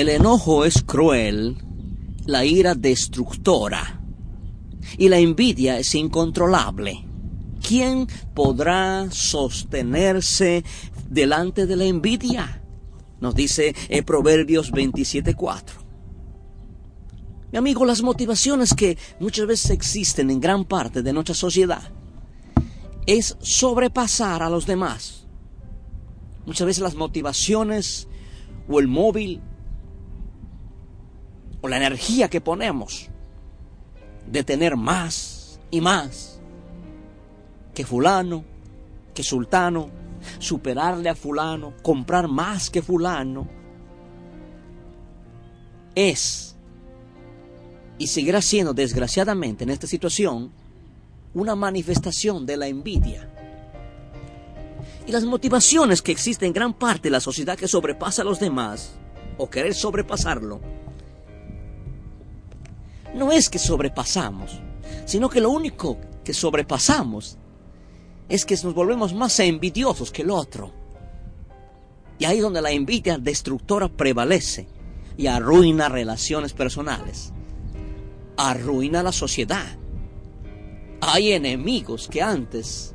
El enojo es cruel, la ira destructora y la envidia es incontrolable. ¿Quién podrá sostenerse delante de la envidia? Nos dice en Proverbios 27.4. Mi amigo, las motivaciones que muchas veces existen en gran parte de nuestra sociedad es sobrepasar a los demás. Muchas veces las motivaciones o el móvil o la energía que ponemos de tener más y más que fulano, que sultano, superarle a fulano, comprar más que fulano, es y seguirá siendo desgraciadamente en esta situación una manifestación de la envidia. Y las motivaciones que existen en gran parte de la sociedad que sobrepasa a los demás, o querer sobrepasarlo, no es que sobrepasamos, sino que lo único que sobrepasamos es que nos volvemos más envidiosos que el otro. Y ahí donde la envidia destructora prevalece y arruina relaciones personales, arruina la sociedad. Hay enemigos que antes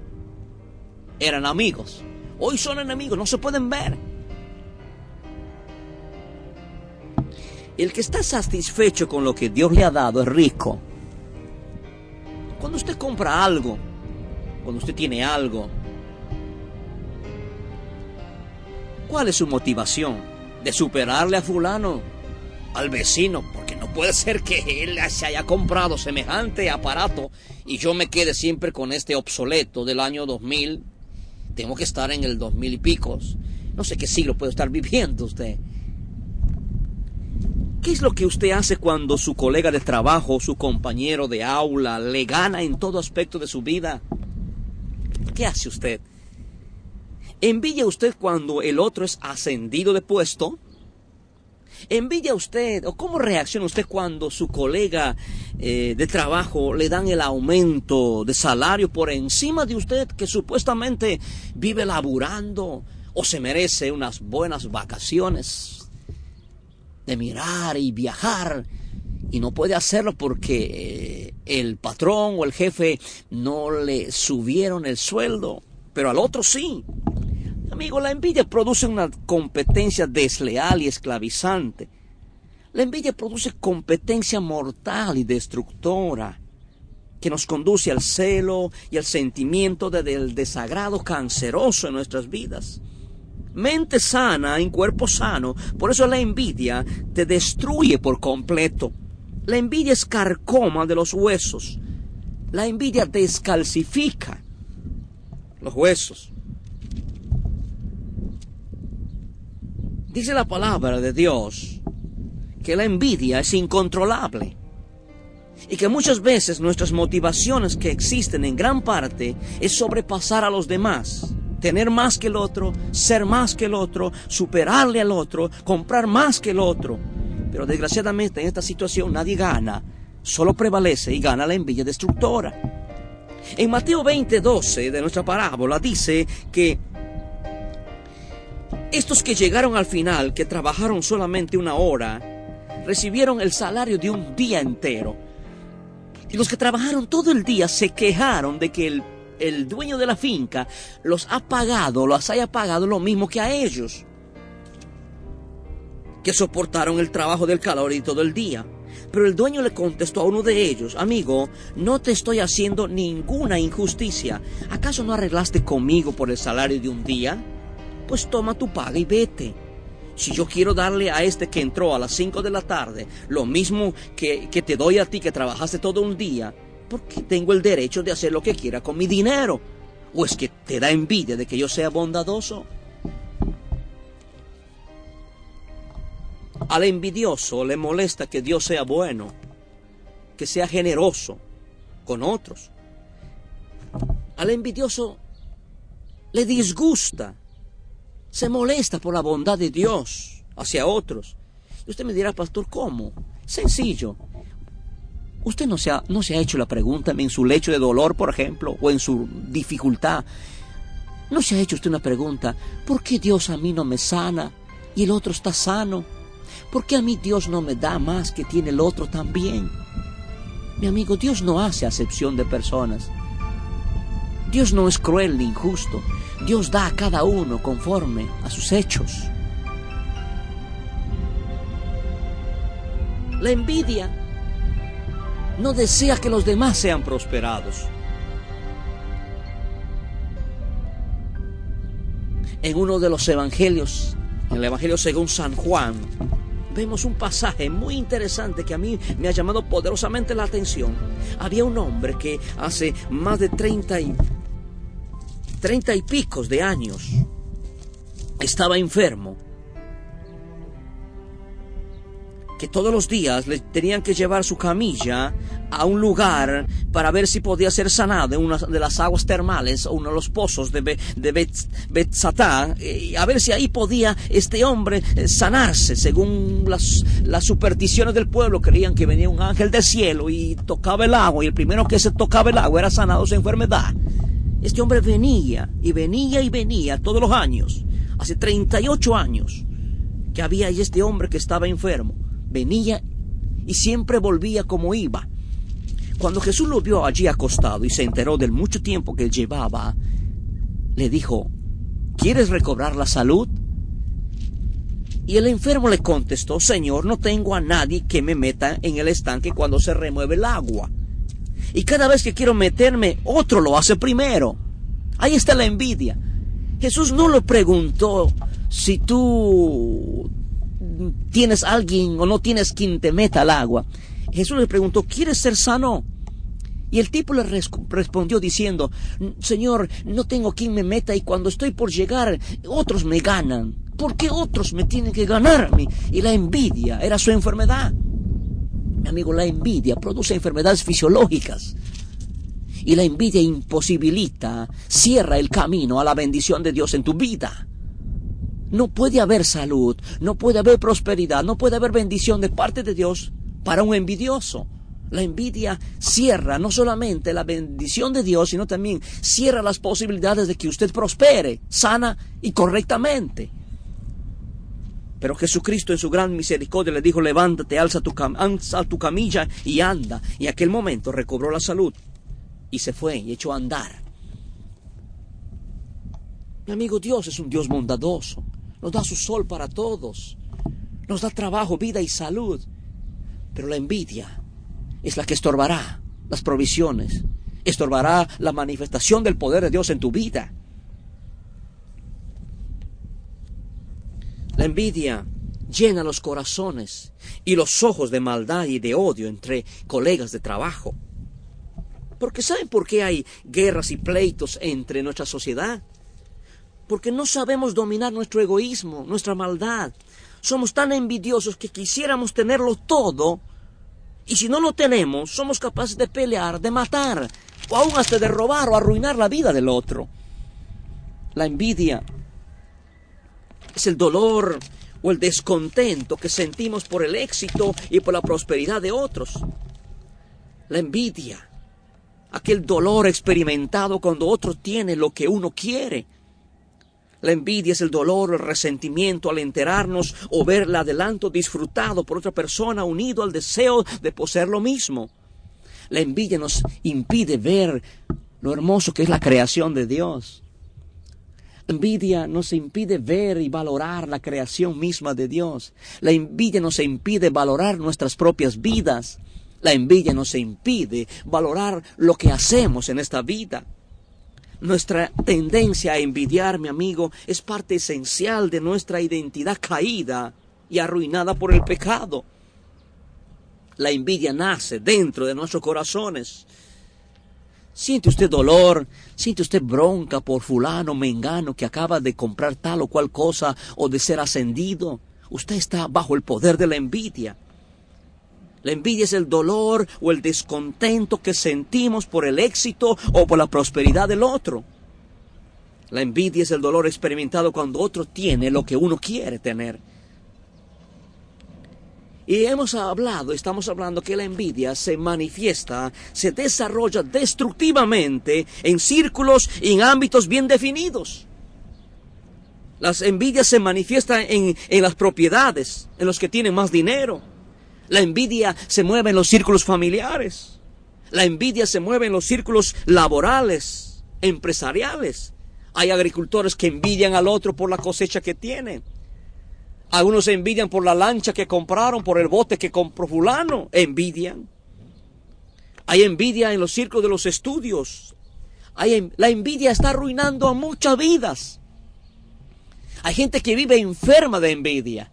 eran amigos, hoy son enemigos, no se pueden ver. El que está satisfecho con lo que Dios le ha dado es rico. Cuando usted compra algo, cuando usted tiene algo, ¿cuál es su motivación? ¿De superarle a fulano? Al vecino, porque no puede ser que él se haya comprado semejante aparato y yo me quede siempre con este obsoleto del año 2000. Tengo que estar en el 2000 y picos. No sé qué siglo puede estar viviendo usted. ¿Qué es lo que usted hace cuando su colega de trabajo, su compañero de aula, le gana en todo aspecto de su vida? ¿Qué hace usted? ¿Envidia usted cuando el otro es ascendido de puesto? ¿Envidia usted o cómo reacciona usted cuando su colega eh, de trabajo le dan el aumento de salario por encima de usted que supuestamente vive laburando o se merece unas buenas vacaciones? De mirar y viajar y no puede hacerlo porque el patrón o el jefe no le subieron el sueldo, pero al otro sí. Amigo, la envidia produce una competencia desleal y esclavizante. La envidia produce competencia mortal y destructora que nos conduce al celo y al sentimiento de, del desagrado canceroso en nuestras vidas mente sana en cuerpo sano. Por eso la envidia te destruye por completo. La envidia es carcoma de los huesos. La envidia descalcifica los huesos. Dice la palabra de Dios que la envidia es incontrolable y que muchas veces nuestras motivaciones que existen en gran parte es sobrepasar a los demás tener más que el otro, ser más que el otro, superarle al otro, comprar más que el otro. Pero desgraciadamente en esta situación nadie gana, solo prevalece y gana la envidia destructora. En Mateo 20, 12 de nuestra parábola dice que estos que llegaron al final, que trabajaron solamente una hora, recibieron el salario de un día entero. Y los que trabajaron todo el día se quejaron de que el el dueño de la finca los ha pagado, los haya pagado lo mismo que a ellos, que soportaron el trabajo del calor y todo el día. Pero el dueño le contestó a uno de ellos, amigo, no te estoy haciendo ninguna injusticia. ¿Acaso no arreglaste conmigo por el salario de un día? Pues toma tu paga y vete. Si yo quiero darle a este que entró a las 5 de la tarde lo mismo que, que te doy a ti que trabajaste todo un día, porque tengo el derecho de hacer lo que quiera con mi dinero. ¿O es que te da envidia de que yo sea bondadoso? Al envidioso le molesta que Dios sea bueno, que sea generoso con otros. Al envidioso le disgusta, se molesta por la bondad de Dios hacia otros. Y usted me dirá, pastor, ¿cómo? Sencillo. Usted no se, ha, no se ha hecho la pregunta en su lecho de dolor, por ejemplo, o en su dificultad. ¿No se ha hecho usted una pregunta? ¿Por qué Dios a mí no me sana y el otro está sano? ¿Por qué a mí Dios no me da más que tiene el otro también? Mi amigo, Dios no hace acepción de personas. Dios no es cruel ni injusto. Dios da a cada uno conforme a sus hechos. La envidia no desea que los demás sean prosperados. En uno de los evangelios, en el Evangelio según San Juan, vemos un pasaje muy interesante que a mí me ha llamado poderosamente la atención. Había un hombre que hace más de 30 y, 30 y picos de años estaba enfermo. Que todos los días le tenían que llevar su camilla a un lugar para ver si podía ser sanado en una de las aguas termales o uno de los pozos de, Be, de Betzatá, y a ver si ahí podía este hombre eh, sanarse. Según las, las supersticiones del pueblo, creían que venía un ángel del cielo y tocaba el agua, y el primero que se tocaba el agua era sanado de su enfermedad. Este hombre venía y venía y venía todos los años, hace 38 años, que había ahí este hombre que estaba enfermo. Venía y siempre volvía como iba. Cuando Jesús lo vio allí acostado y se enteró del mucho tiempo que llevaba, le dijo, ¿quieres recobrar la salud? Y el enfermo le contestó, Señor, no tengo a nadie que me meta en el estanque cuando se remueve el agua. Y cada vez que quiero meterme, otro lo hace primero. Ahí está la envidia. Jesús no lo preguntó si tú tienes alguien o no tienes quien te meta al agua. Jesús le preguntó, ¿quieres ser sano? Y el tipo le respondió diciendo, Señor, no tengo quien me meta y cuando estoy por llegar, otros me ganan. ¿Por qué otros me tienen que ganarme? Y la envidia era su enfermedad. Mi amigo, la envidia produce enfermedades fisiológicas. Y la envidia imposibilita, cierra el camino a la bendición de Dios en tu vida. No puede haber salud, no puede haber prosperidad, no puede haber bendición de parte de Dios para un envidioso. La envidia cierra no solamente la bendición de Dios, sino también cierra las posibilidades de que usted prospere sana y correctamente. Pero Jesucristo en su gran misericordia le dijo, levántate, alza tu, alza tu camilla y anda. Y aquel momento recobró la salud y se fue y echó a andar. Mi amigo Dios es un Dios bondadoso. Nos da su sol para todos. Nos da trabajo, vida y salud. Pero la envidia es la que estorbará las provisiones, estorbará la manifestación del poder de Dios en tu vida. La envidia llena los corazones y los ojos de maldad y de odio entre colegas de trabajo. Porque ¿saben por qué hay guerras y pleitos entre nuestra sociedad? Porque no sabemos dominar nuestro egoísmo, nuestra maldad, somos tan envidiosos que quisiéramos tenerlo todo y si no lo tenemos, somos capaces de pelear, de matar, o aún hasta de robar o arruinar la vida del otro. La envidia es el dolor o el descontento que sentimos por el éxito y por la prosperidad de otros. La envidia, aquel dolor experimentado cuando otro tiene lo que uno quiere. La envidia es el dolor, el resentimiento al enterarnos o ver el adelanto disfrutado por otra persona unido al deseo de poseer lo mismo. La envidia nos impide ver lo hermoso que es la creación de Dios. La envidia nos impide ver y valorar la creación misma de Dios. La envidia nos impide valorar nuestras propias vidas. La envidia nos impide valorar lo que hacemos en esta vida. Nuestra tendencia a envidiar, mi amigo, es parte esencial de nuestra identidad caída y arruinada por el pecado. La envidia nace dentro de nuestros corazones Siente usted dolor, siente usted bronca por fulano, mengano, que acaba de comprar tal o cual cosa o de ser ascendido. Usted está bajo el poder de la envidia. La envidia es el dolor o el descontento que sentimos por el éxito o por la prosperidad del otro. La envidia es el dolor experimentado cuando otro tiene lo que uno quiere tener. Y hemos hablado, estamos hablando que la envidia se manifiesta, se desarrolla destructivamente en círculos y en ámbitos bien definidos. Las envidias se manifiestan en, en las propiedades, en los que tienen más dinero. La envidia se mueve en los círculos familiares. La envidia se mueve en los círculos laborales, empresariales. Hay agricultores que envidian al otro por la cosecha que tienen. Algunos envidian por la lancha que compraron, por el bote que compró fulano. Envidian. Hay envidia en los círculos de los estudios. Hay, la envidia está arruinando a muchas vidas. Hay gente que vive enferma de envidia.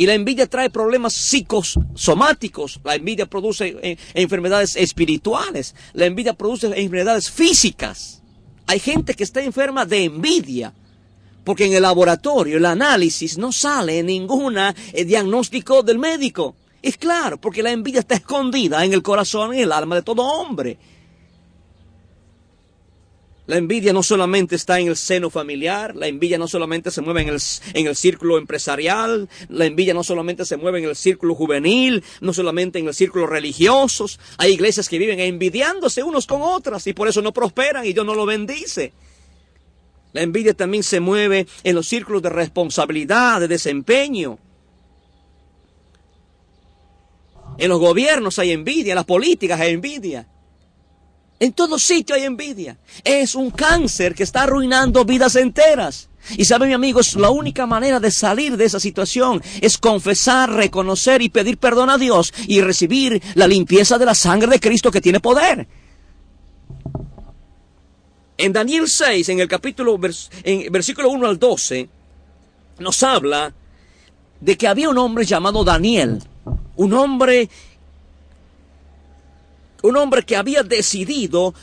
Y la envidia trae problemas psicosomáticos. La envidia produce eh, enfermedades espirituales. La envidia produce enfermedades físicas. Hay gente que está enferma de envidia. Porque en el laboratorio, el análisis, no sale ningún eh, diagnóstico del médico. Es claro, porque la envidia está escondida en el corazón y el alma de todo hombre. La envidia no solamente está en el seno familiar, la envidia no solamente se mueve en el, en el, círculo empresarial, la envidia no solamente se mueve en el círculo juvenil, no solamente en el círculo religioso. Hay iglesias que viven envidiándose unos con otras y por eso no prosperan y Dios no lo bendice. La envidia también se mueve en los círculos de responsabilidad, de desempeño. En los gobiernos hay envidia, en las políticas hay envidia. En todo sitio hay envidia. Es un cáncer que está arruinando vidas enteras. Y saben, mi amigos, la única manera de salir de esa situación es confesar, reconocer y pedir perdón a Dios y recibir la limpieza de la sangre de Cristo que tiene poder. En Daniel 6, en el capítulo, en versículo 1 al 12, nos habla de que había un hombre llamado Daniel, un hombre, un hombre que había decidido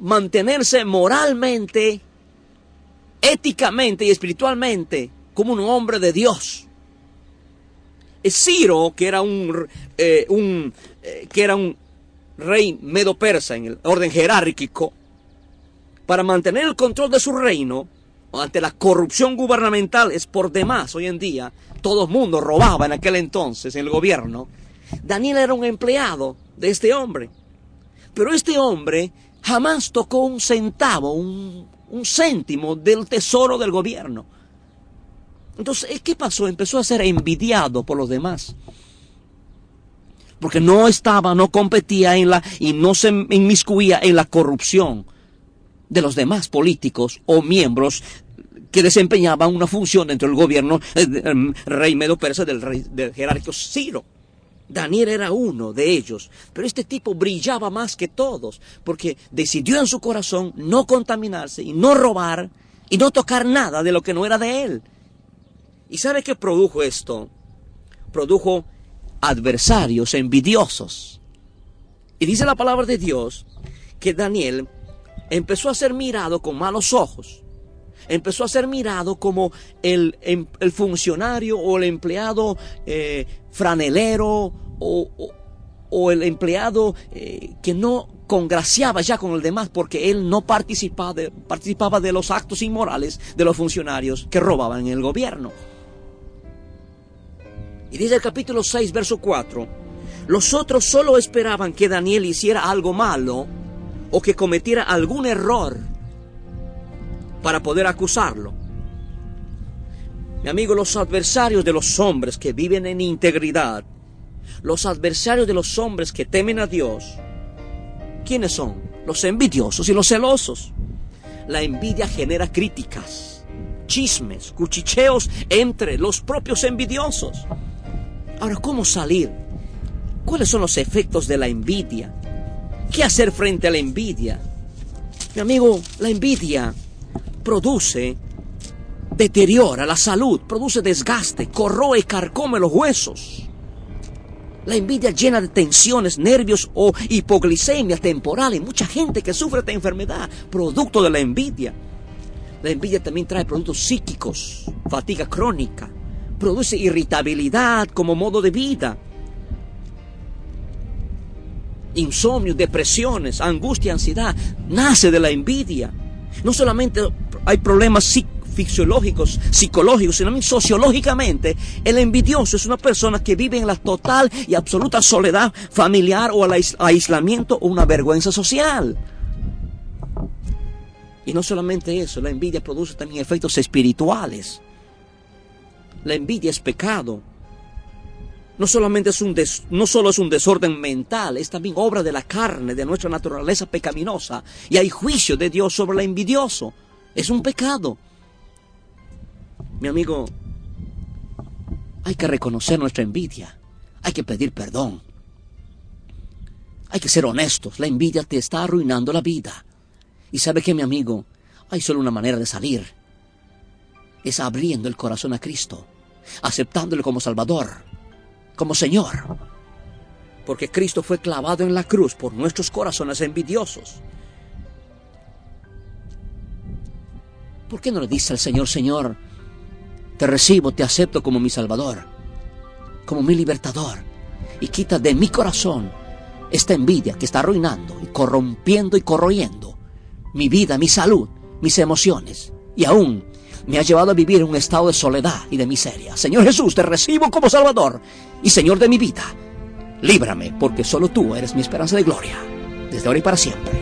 mantenerse moralmente, éticamente y espiritualmente como un hombre de Dios. Ciro, que era un, eh, eh, que era un rey medo persa en el orden jerárquico, para mantener el control de su reino ante la corrupción gubernamental es por demás hoy en día. Todo el mundo robaba en aquel entonces en el gobierno. Daniel era un empleado de este hombre. Pero este hombre jamás tocó un centavo, un, céntimo del tesoro del gobierno. Entonces, ¿qué pasó? Empezó a ser envidiado por los demás. Porque no estaba, no competía en la, y no se inmiscuía en la corrupción de los demás políticos o miembros que desempeñaban una función dentro del gobierno del eh, rey medo persa del, rey, del jerárquico Ciro. Daniel era uno de ellos, pero este tipo brillaba más que todos, porque decidió en su corazón no contaminarse y no robar y no tocar nada de lo que no era de él. ¿Y sabe qué produjo esto? Produjo adversarios envidiosos. Y dice la palabra de Dios que Daniel empezó a ser mirado con malos ojos. Empezó a ser mirado como el, em, el funcionario o el empleado eh, franelero o, o, el empleado eh, que no congraciaba ya con el demás porque él no participaba de, participaba de los actos inmorales de los funcionarios que robaban el gobierno. Y dice el capítulo 6, verso 4, los otros solo esperaban que Daniel hiciera algo malo o que cometiera algún error para poder acusarlo. Mi amigo, los adversarios de los hombres que viven en integridad, los adversarios de los hombres que temen a Dios, ¿quiénes son? Los envidiosos y los celosos. La envidia genera críticas, chismes, cuchicheos entre los propios envidiosos. Ahora, ¿cómo salir? ¿Cuáles son los efectos de la envidia? ¿Qué hacer frente a la envidia? Mi amigo, la envidia produce, deteriora la salud, produce desgaste, corroe y carcome los huesos. La envidia llena de tensiones, nervios o hipoglicemia temporal y mucha gente que sufre esta enfermedad, producto de la envidia. La envidia también trae productos psíquicos, fatiga crónica, produce irritabilidad como modo de vida, insomnio, depresiones, angustia, ansiedad, nace de la envidia. No solamente hay problemas fisiológicos, psicológicos, sino también sociológicamente. El envidioso es una persona que vive en la total y absoluta soledad familiar o al aislamiento o una vergüenza social. Y no solamente eso, la envidia produce también efectos espirituales. La envidia es pecado. No solamente es un no solo es un desorden mental, es también obra de la carne, de nuestra naturaleza pecaminosa. Y hay juicio de Dios sobre el envidioso. Es un pecado. Mi amigo, hay que reconocer nuestra envidia. Hay que pedir perdón. Hay que ser honestos. La envidia te está arruinando la vida. Y sabe que mi amigo, hay solo una manera de salir. Es abriendo el corazón a Cristo, aceptándole como Salvador, como Señor. Porque Cristo fue clavado en la cruz por nuestros corazones envidiosos. ¿Por qué no le dice al Señor, Señor, te recibo, te acepto como mi Salvador, como mi libertador, y quita de mi corazón esta envidia que está arruinando y corrompiendo y corroyendo mi vida, mi salud, mis emociones, y aún me ha llevado a vivir en un estado de soledad y de miseria. Señor Jesús, te recibo como Salvador y Señor de mi vida. Líbrame, porque solo tú eres mi esperanza de gloria, desde ahora y para siempre.